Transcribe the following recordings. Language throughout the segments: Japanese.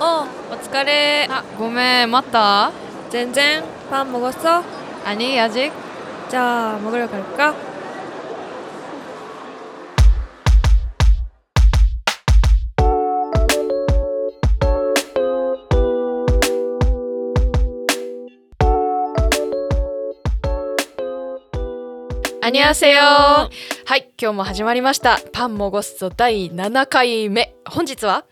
어, 어疲れ. 아, 고메 맞다. 젠젠, 밥 먹었어? 아니, 아직. 자, 먹으러 갈까? 안녕하세요. はい、今日も始まりました。パンもごっそ第7回目。本日は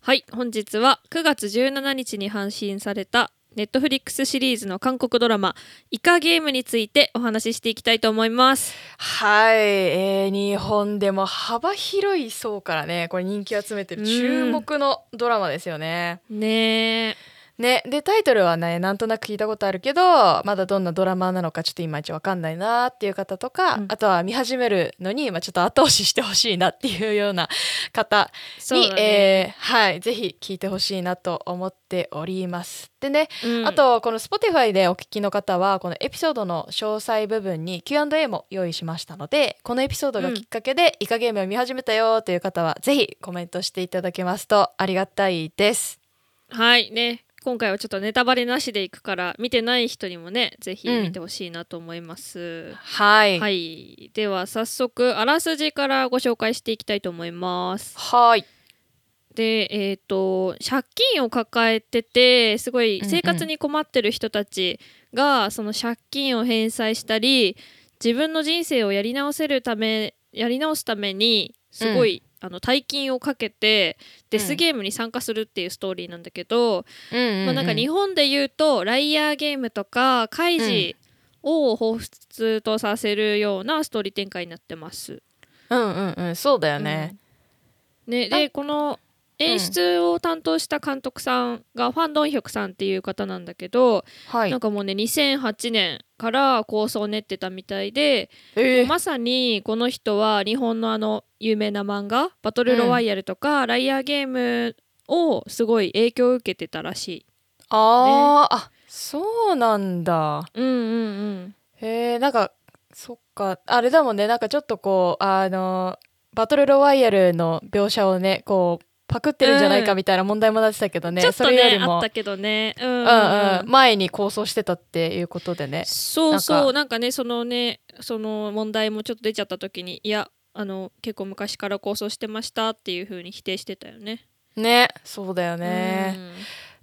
はい、本日は9月17日に配信されたネットフリックスシリーズの韓国ドラマ「イカゲーム」についてお話ししていきたいと思います。はい、えー日本でも幅広い層からね、これ人気を集めてる注目のドラマですよね。ねえね、でタイトルはねなんとなく聞いたことあるけどまだどんなドラマなのかちょっといまいちわかんないなっていう方とか、うん。あとは見始めるのに、まあ、ちょっと後押ししてほしいなっていうような方に、ね、えーはい、ぜひ聞いてほしいなと思っております。でね、うん。あとこの Spotify でお聞きの方はこのエピソードの詳細部分に Q&A も用意しましたのでこのエピソードがきっかけでイカゲームを見始めたよという方はぜひコメントしていただけますとありがたいです。はいね今回はちょっとネタバレなしでいくから見てない人にもねぜひうん見てほしいなと思います。はい、はい、では早速あらすじからご紹介していきたいと思います。はいでえっ、と借金を抱えててすごいうんうん生活に困ってる人たちが、その借金を返済したり自分の人生をやり直せるためやり直すためにすごい、あの大金をかけてデスゲームに参加するっていうストーリーなんだけど、うんうんうん。まあ、なんか日本で言うとライアーゲームとかカイジを彷彿とさせるようなストーリー展開になってます。うんうんうん。そうだよね。うん。ね、でこの演出を担当した監督さんがファン・ドンヒョクさんっていう方なんだけど、はい。なんかもうね2008年から構想を練ってたみたいで、えー。まさにこの人は日本のあの有名な漫画「バトルロワイヤル」とか、ライアーゲームをすごい影響を受けてたらしい。あー、あそうなんだ。うんうんうん。へえなんかそっか。あれだもんね。なんかちょっとこうあのバトルロワイヤルの描写をねこうパクってるんじゃないかみたいな問題もなってたけどね、そちょっとれよりも。ねあったけどね。うん。うんうん。うん、前に構想してたっていうことでね。そうそう。なんかねそのねその問題もちょっと出ちゃった時にいやあの結構昔から構想してましたっていう風に否定してたよね。ね。そうだよね。うん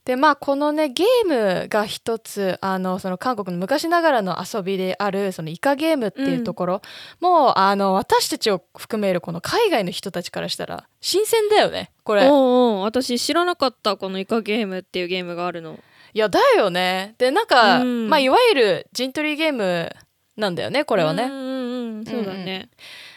でまあこのねゲームが一つあのその韓国の昔ながらの遊びであるそのイカゲームっていうところ、もうあの私たちを含めるこの海外の人たちからしたら新鮮だよねこれ。おうおう私知らなかったこのイカゲームっていうゲームがあるの。いやだよね。でなんか、うんまあいわゆる陣取りゲームなんだよねここれはね。うんうんうんそうだね。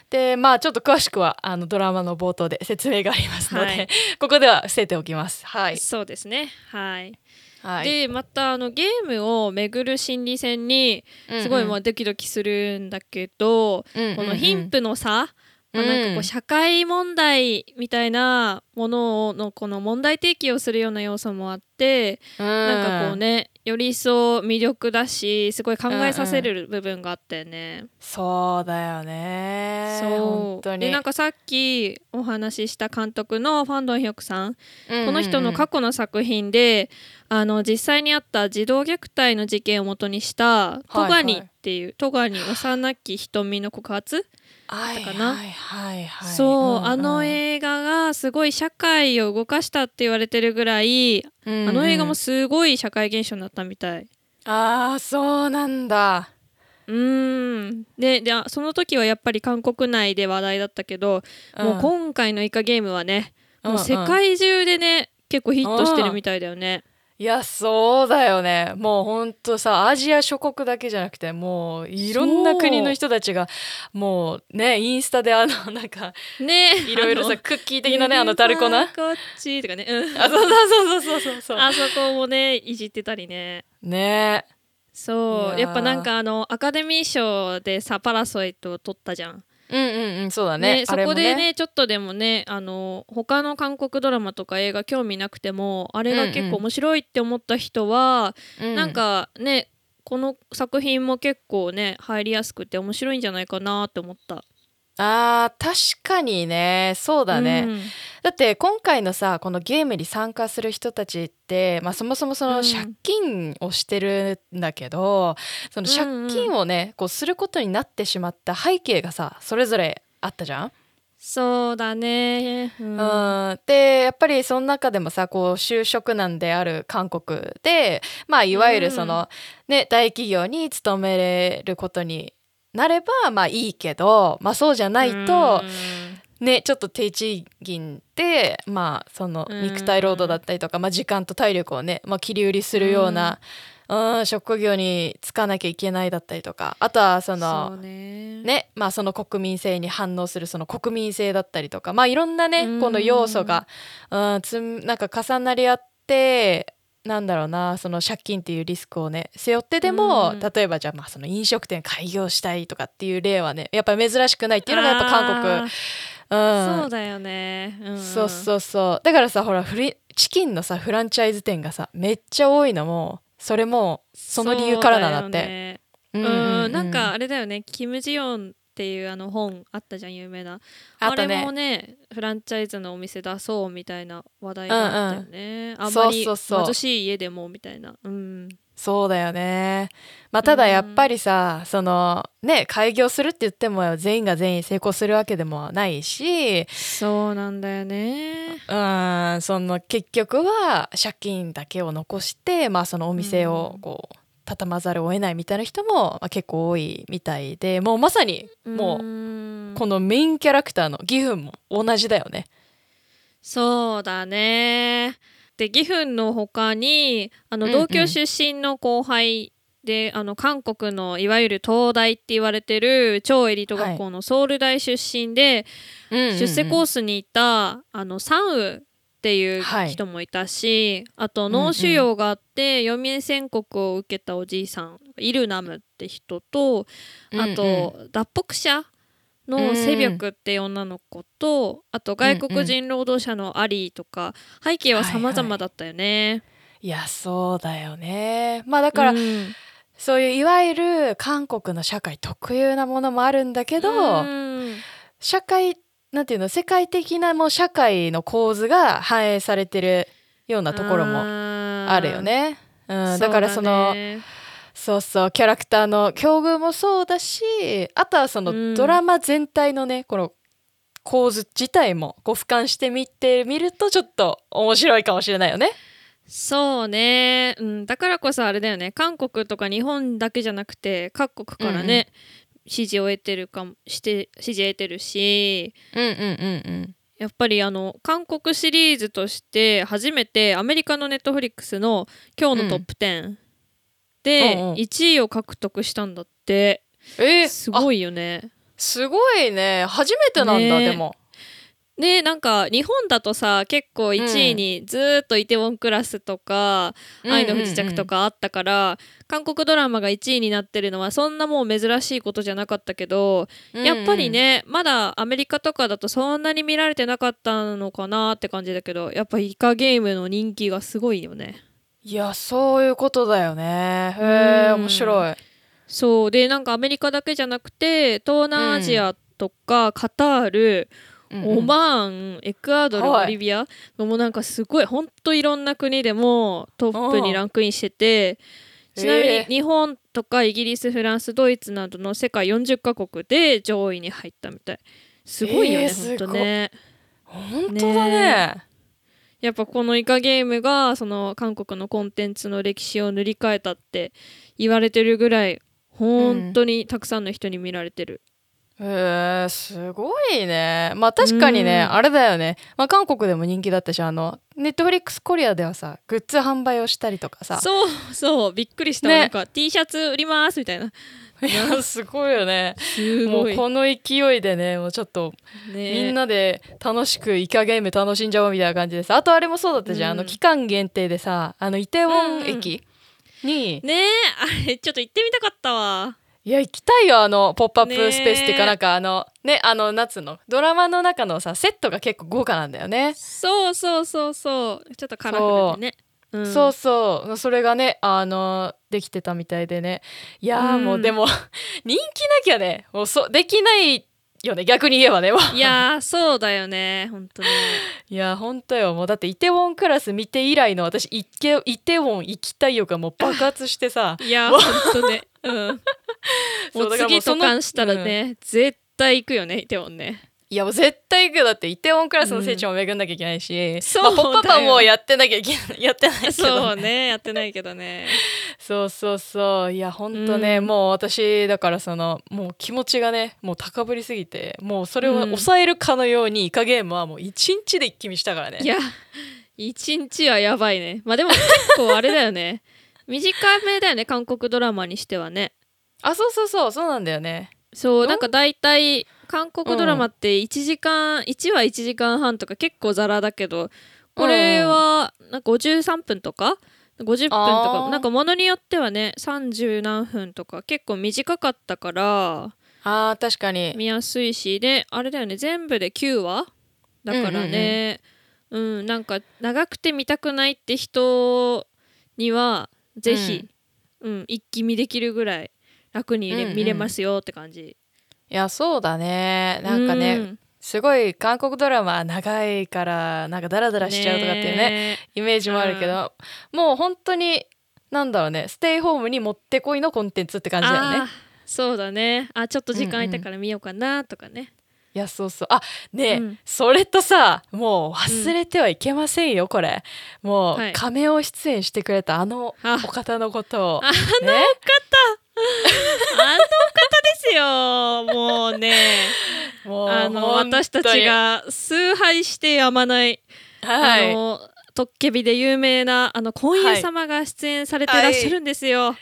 でまあちょっと詳しくはあのドラマの冒頭で説明がありますので、はい ここでは伏せておきます。はい。そうですねはい。はい、でまたあのゲームを巡る心理戦にすごいまあドキドキするんだけど、うんうんこの貧富の差、まあ、なんかこううん社会問題みたいなもののこの問題提起をするような要素もあって、なんかこうねより一層魅力だしすごい考えさせる部分があったよね。そうだよね。そう本当に。でなんかさっきお話しした監督のファン・ドンヒョクさん、うんうんうんこの人の過去の作品であの実際にあった児童虐待の事件をもとにした「トガニ」っていう「トガニ幼き瞳の告発」はいかな？はいはいはい。そう、んんあの映画がすごい社会を動かしたって言われてるぐらい、うんうんあの映画もすごい社会現象になったみたい。ああそうなんだ。うーんでであその時はやっぱり韓国内で話題だったけど、もう今回のイカゲームはね、もう世うんうん界中でね結構ヒットしてるみたいだよね。いやそうだよね。もうほんとさアジア諸国だけじゃなくてもういろんな国の人たちがもうねインスタであのなんかねいろいろさクッキー的なねあのタルコな。こっちとかね、うん、あそうそうそうそうそうそう。あそこもねいじってたりね。ね。そう。やっぱなんかあのアカデミー賞でさ「パラソイト」を取ったじゃん。うんうんうんそうだね。ね、そこでねちょっとでもねあの他の韓国ドラマとか映画興味なくてもあれが結構面白いって思った人は、うなんかねこの作品も結構ね入りやすくて面白いんじゃないかなって思った。あー確かにね。そうだね、うん。だって今回のさこのゲームに参加する人たちって、まあ、そもそもそのうん。借金をしてるんだけど、その借金をねこうすることになってしまった背景がさそれぞれあったじゃん？そうだね。ううん。ん、でやっぱりその中でもさこう就職難である韓国でまあいわゆるその、ね大企業に勤めれることになればまあいいけど、まあ、そうじゃないと、ねちょっと低賃金でまあそのうん。肉体労働だったりとか、まあ、時間と体力をね、まあ、切り売りするような、うん、職業に就かなきゃいけないだったりとかあとはそのね。ねまあ、その国民性に反応するその国民性だったりとかまあいろんなねうん。この要素が、うん、つんなんか重なり合ってなんだろうなその借金っていうリスクをね背負ってでも、うん。例えばじゃあまあその飲食店開業したいとかっていう例はねやっぱり珍しくないっていうのがやっぱ韓国。あうん。ーそうだよね。うん。そうそうそう。だからさほらフリチキンのさフランチャイズ店がさめっちゃ多いのもそれもその理由からなんだって。そうね。ううん、なんかあれだよね。キム・ジヨンっていうあの本あったじゃん有名な。あれあとねもねフランチャイズのお店出そうみたいな話題があったよね、あんそうまりそうそう貧しい家でもみたいな。うん。そうだよね。まあただやっぱりさ、そのね開業するって言っても全員が全員成功するわけでもないし。そうなんだよね。うん。その結局は借金だけを残してまあそのお店をこう畳まざるを得ないみたいな人も、まあ、結構多いみたいでもうまさにもううん。このメインキャラクターのギフンも同じだよね。そうだね。でギフンの他にあのうんうん。同郷出身の後輩で、あの韓国のいわゆる東大って言われてる超エリート学校のソウル大出身で、出世コーススにいたあのサンウっていうはい。人もいたし、あとんうん脳腫瘍があって余命宣告を受けたおじいさんイルナムって人とあと、脱北者のセビョクって女の子と、あと外国人労働者のアリーとか、背景は様々だったよね。いやそうだよね。まあだから、うん。そういういわゆる韓国の社会特有なものもあるんだけど、うん。社会なんていうの世界的なもう社会の構図が反映されてるようなところもああるよね。うん。ーだからそのそうそうキャラクターの境遇もそうだしあとはそのうん。ドラマ全体のねこの構図自体もこう俯瞰してみてみるとちょっと面白いかもしれないよね。そうね、うん、だからこそあれだよね。韓国とか日本だけじゃなくて各国からね、支持を得てるかもして支持得てるしうんうんうんうん。やっぱりあの韓国シリーズとして初めてアメリカのネットフリックスの「今日のトップ10」でうんうん1位を獲得したんだってえー、あすごいよね。すごいね初めてなんだ、ねでも。でなんか日本だとさ結構1位にずーっとイテウォンクラスとか、愛の不時着とかあったから、韓国ドラマが1位になってるのはそんなもう珍しいことじゃなかったけど、うんうん。やっぱりねまだアメリカとかだとそんなに見られてなかったのかなって感じだけどやっぱイカゲームの人気がすごいよね。いやそういうことだよね。へえうん。面白い。そう。でなんかアメリカだけじゃなくて東南アジアとか、カタールオマーンエクアドルはい。ボリビアもうなんかすごいほんといろんな国でもトップにランクインしててうん。ちなみにえー。日本とかイギリスフランスドイツなどの世界40カ国で上位に入ったみたい。すごいよね、えーほんとね。本当だね。やっぱこのイカゲームがその韓国のコンテンツの歴史を塗り替えたって言われてるぐらい本当にたくさんの人に見られてる、へえすごいね。まあ確かにね、うん。あれだよね、まあ、韓国でも人気だったしあのネットフリックスコリアではさグッズ販売をしたりとかさ。そうそうびっくりした、ね。なんか T シャツ売りますみたいな。いやすごいよね。すごい。もうこの勢いでねもうちょっとね。みんなで楽しくイカゲーム楽しんじゃおうみたいな感じですあとあれもそうだったじゃん、うん。あの期間限定でさあのイテウォン駅に、ねえあれちょっと行ってみたかったわいや行きたいよあのポップアッねプスペースっていうかなんかあのねあの夏の？ドラマの中のさセットが結構豪華なんだよね、そうそうそうそうちょっとカラフルでね。う。ん。そうそう。それがねあのできてたみたいでね。いやーうん。もうでも 人気なきゃねもうそできないよね。逆に言えばねいやーそうだよね。本当ね いや本当よ。もうだってイテウォンクラス見て以来の私イケイテウォン行きたい欲がもう爆発してさ。いや本当ねうん。もそううだからもうそのしたらね、絶対行くよねでもね。いやもう絶対行くよ。だってイテウォンクラスの聖地も巡んなきゃいけないし、そうまあ、ポッパパもやってなきゃいけない。やってない。けど、そうねやってないけどね。そうそうそう。いやほんとね、うん。もう私だからそのもう気持ちがねもう高ぶりすぎてもうそれをうん。抑えるかのようにイカゲームはもう一日で一気見したからね。いや一日はやばいね。まあでも結構あれだよね短めだよね韓国ドラマにしてはね。あそうそうそうそうなんだよね。そうよなんか大体韓国ドラマって1時間、1話1時間半とか結構ザラだけどこれはなんか53分とか？50分とかなんかものによってはね30何分とか結構短かったからあー確かに。見やすいし。であれだよね全部で9話？だからね。うん,、なんか長くて見たくないって人にはぜひ、うん。一気見できるぐらい楽に、ねうんうん。見れますよって感じ。いやそうだね。なんかね、うん。すごい韓国ドラマ長いからなんかダラダラしちゃうとかっていうねイメージもあるけど、もう本当になんだろうねステイホームにもってこいのコンテンツって感じだよね。そうだね。あちょっと時間空いたから見ようかなとかね、いやそうそう。あねえ、うん。それとさもう忘れてはいけませんよ、これ。もう、はい。カメオ出演してくれたあのあお方のことを。あね。あの方ですよ。もうね。もうあの私たちが崇拝してやまない、はい。あのトッケビで有名なあの婚友様が出演されてらっしゃるんですよ、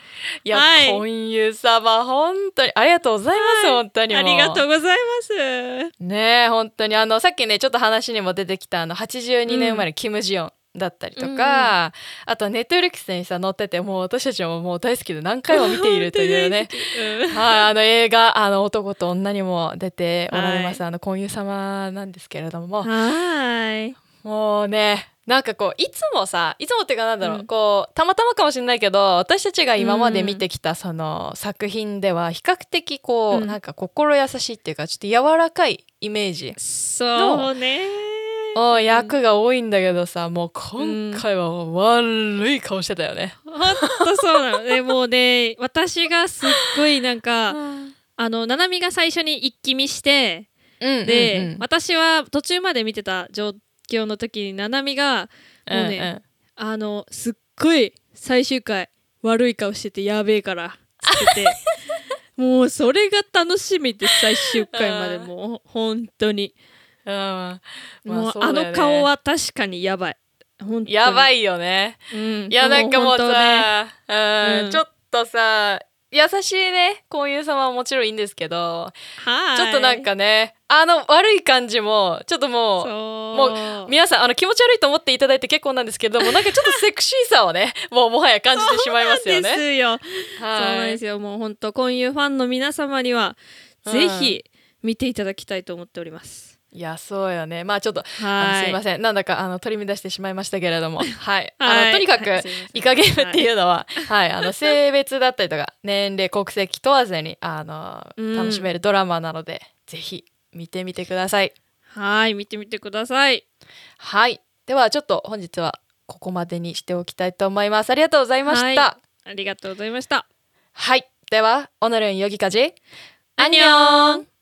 い。や、はい。婚友様本当にありがとうございます、本当にもありがとうございます。ねえ本当にあのさっきねちょっと話にも出てきたあの82年生まれ、キム・ジヨンだったりとか、あとネットフリックスにさ載っててもう私たちももう大好きで何回も見ているというね。う。んはいあの映画あの男と女にも出ておられます、はあの婚友様なんですけれども、はーいもうねなんかこういつもさいつもっていうかなんだろう、うん。こうたまたまかもしれないけど私たちが今まで見てきたその作品では比較的こう、うん。なんか心優しいっていうかちょっと柔らかいイメージそうね。の役が多いんだけどさもう今回は悪い顔してたよね。ほんとそうなの。ね もうね私がすっごいなんかあのななみが最初に一気見してうんで、うんうん。私は途中まで見てた状況の時にななみがもうね、うん。うんあのすっごい最終回悪い顔しててやべえからつってて。もうそれが楽しみで最終回までもう本当に、うん。まもうあの顔は確かにやばい。本当に。やばいよね。うん、いやなんかもうさ、うん。うん。ちょっとさ優しいね婚友様はもちろんいいんですけどはい。ちょっとなんかねあの悪い感じもちょっともうそう。も皆さんあの気持ち悪いと思っていただいて結構なんですけどもなんかちょっと セクシーさをねもうもはや感じてしまいますよでね。すよ、はい。そうなんですよ。もう本当婚友ファンの皆様にはうん。ぜひ見ていただきたいと思っております。いやそうよね。まあちょっとあのはい。すいません。なんだかあの取り乱してしまいましたけれども。はい。あはい。のとにかく、イカゲームっていうのは、はい、あの性別だったりとか年齢国籍問わずにあの、うん。楽しめるドラマなのでぜひ見てみてください。はい。見てみてください。はい。ではちょっと本日はここまでにしておきたいと思います。ありがとうございました。はありがとうございました。はい、ではオノルンヨギカジ。アンニョン